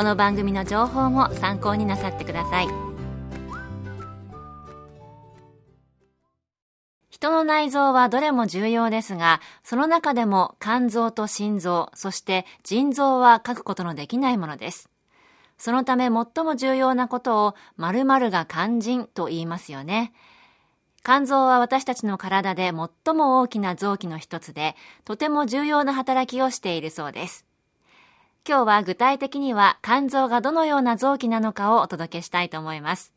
この番組の情報も参考になさってください。人の内臓はどれも重要ですがその中でも肝臓と心臓そして腎臓は書くことのできないものです。そのため最も重要なことを〇〇が肝腎と言いますよね。肝臓は私たちの体で最も大きな臓器の一つでとても重要な働きをしているそうです。今日は具体的には肝臓がどのような臓器なのかをお届けしたいと思います。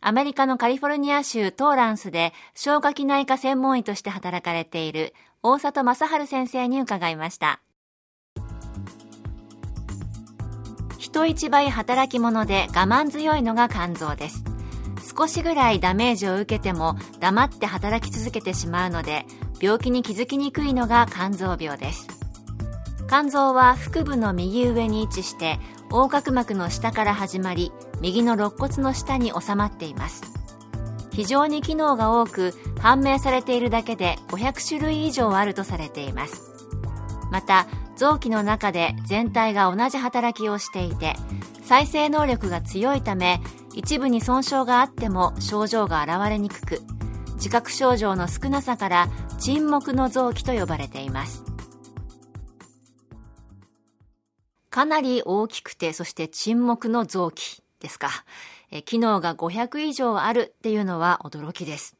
アメリカのカリフォルニア州トーランスで消化器内科専門医として働かれている大里正治先生に伺いました。人一倍働き者で我慢強いのが肝臓です。少しぐらいダメージを受けても黙って働き続けてしまうので病気に気づきにくいのが肝臓病です。肝臓は腹部の右上に位置して横隔膜の下から始まり右の肋骨の下に収まっています。非常に機能が多く判明されているだけで500種類以上あるとされています。また臓器の中で全体が同じ働きをしていて再生能力が強いため一部に損傷があっても症状が現れにくく自覚症状の少なさから沈黙の臓器と呼ばれています。かなり大きくて、そして沈黙の臓器ですか。え機能が500以上あるっていうのは驚きです。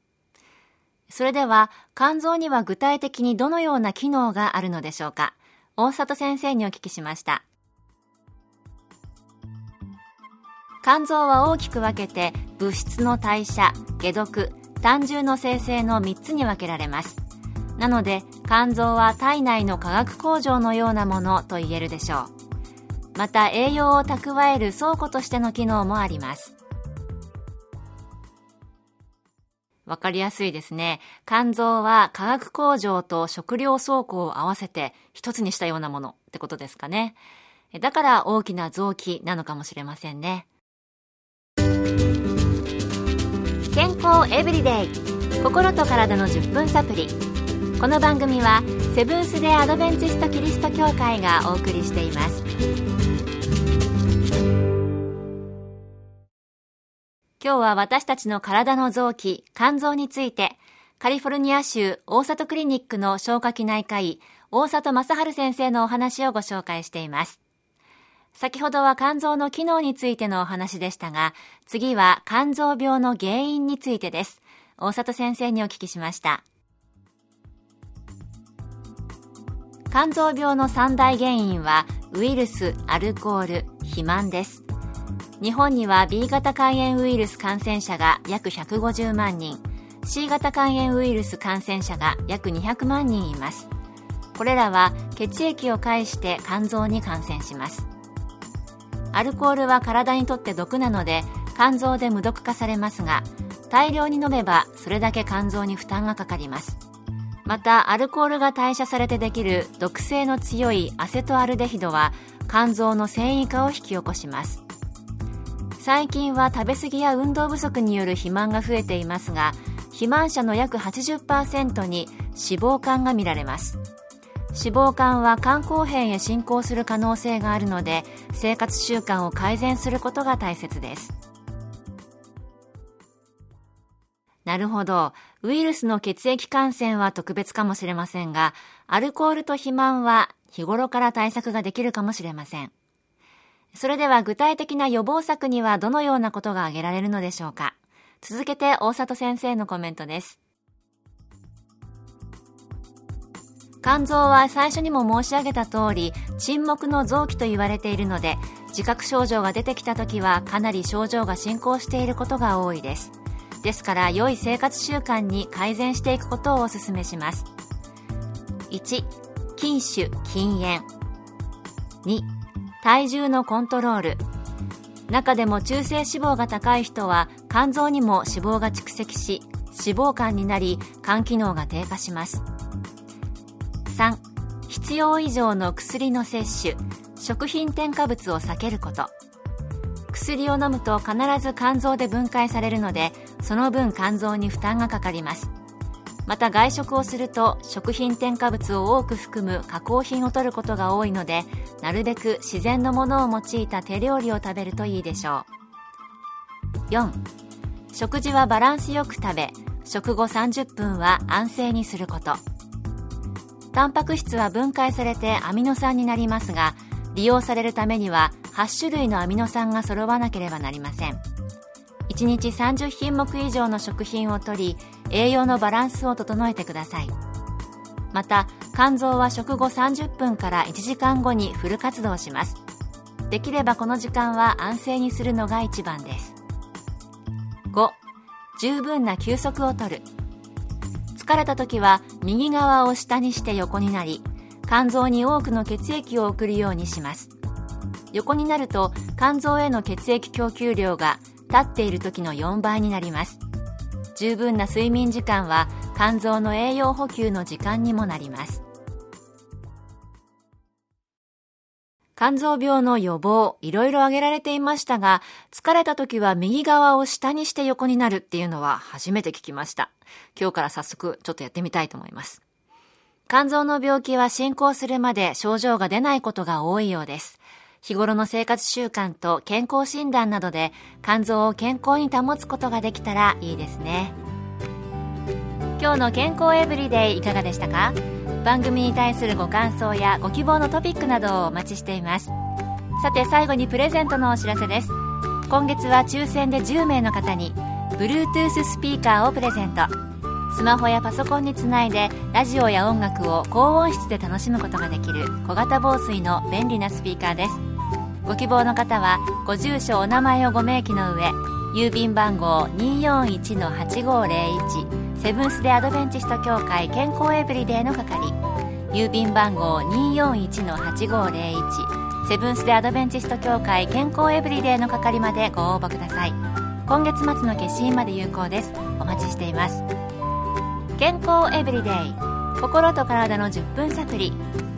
それでは、肝臓には具体的にどのような機能があるのでしょうか。大里先生にお聞きしました。肝臓は大きく分けて物質の代謝、解毒、胆汁の生成の3つに分けられます。なので肝臓は体内の化学工場のようなものと言えるでしょう。また栄養を蓄える倉庫としての機能もありますわかりやすいですね。肝臓は化学工場と食料倉庫を合わせて一つにしたようなものってことですかね。だから大きな臓器なのかもしれませんね。健康エブリデイ心と体の10分サプリこの番組はセブンス・デ・アドベンチスト・キリスト教会がお送りしています今日は私たちの体の臓器肝臓についてカリフォルニア州大里クリニックの消化器内科医大里正治先生のお話をご紹介しています。先ほどは肝臓の機能についてのお話でしたが次は肝臓病の原因についてです。大里先生にお聞きしました。肝臓病の三大原因はウイルス、アルコール、肥満です。日本には B 型肝炎ウイルス感染者が約150万人、C 型肝炎ウイルス感染者が約200万人います。これらは血液を介して肝臓に感染します。アルコールは体にとって毒なので肝臓で無毒化されますが、大量に飲めばそれだけ肝臓に負担がかかります。またアルコールが代謝されてできる毒性の強いアセトアルデヒドは肝臓の繊維化を引き起こします。最近は食べ過ぎや運動不足による肥満が増えていますが肥満者の約80%に脂肪肝が見られます。脂肪肝は肝硬変へ進行する可能性があるので生活習慣を改善することが大切です。なるほど。ウイルスの血液感染は特別かもしれませんが、アルコールと肥満は日頃から対策ができるかもしれません。それでは具体的な予防策にはどのようなことが挙げられるのでしょうか続けて大里先生のコメントです肝臓は最初にも申し上げた通り沈黙の臓器と言われているので自覚症状が出てきた時はかなり症状が進行していることが多いですですから良い生活習慣に改善していくことをお勧めします。1筋腫禁煙。2体重のコントロール。中でも中性脂肪が高い人は肝臓にも脂肪が蓄積し脂肪肝になり肝機能が低下します。3必要以上の薬の摂取。食品添加物を避けること。薬を飲むと必ず肝臓で分解されるのでその分肝臓に負担がかかります。また外食をすると食品添加物を多く含む加工品を取ることが多いのでなるべく自然のものを用いた手料理を食べるといいでしょう。4食事はバランスよく食べ食後30分は安静にすること。タンパク質は分解されてアミノ酸になりますが利用されるためには8種類のアミノ酸が揃わなければなりません。1日30品目以上の食品をとり栄養のバランスを整えてください。また肝臓は食後30分から1時間後にフル活動します。できればこの時間は安静にするのが一番です。5十分な休息をとる。疲れた時は右側を下にして横になり肝臓に多くの血液を送るようにします。横になると肝臓への血液供給量が立っている時の4倍になります十分な睡眠時間は肝臓の栄養補給の時間にもなります肝臓病の予防、いろいろ挙げられていましたが、疲れた時は右側を下にして横になるっていうのは初めて聞きました。今日から早速ちょっとやってみたいと思います。肝臓の病気は進行するまで症状が出ないことが多いようです。日頃の生活習慣と健康診断などで肝臓を健康に保つことができたらいいですね。今日の健康エブリデイいかがでしたか？番組に対するご感想やご希望のトピックなどをお待ちしています。さて最後にプレゼントのお知らせです。今月は抽選で10名の方に Bluetooth スピーカーをプレゼント。スマホやパソコンにつないでラジオや音楽を高音質で楽しむことができる小型防水の便利なスピーカーです。ご希望の方はご住所お名前をご明記の上郵便番号241-8501セブンス・デ・アドベンチスト協会健康エブリデイの係郵便番号241-8501セブンス・デ・アドベンチスト協会健康エブリデイの係までご応募ください。今月末の消印まで有効です。お待ちしています。健康エブリデイ心と体の10分サプリ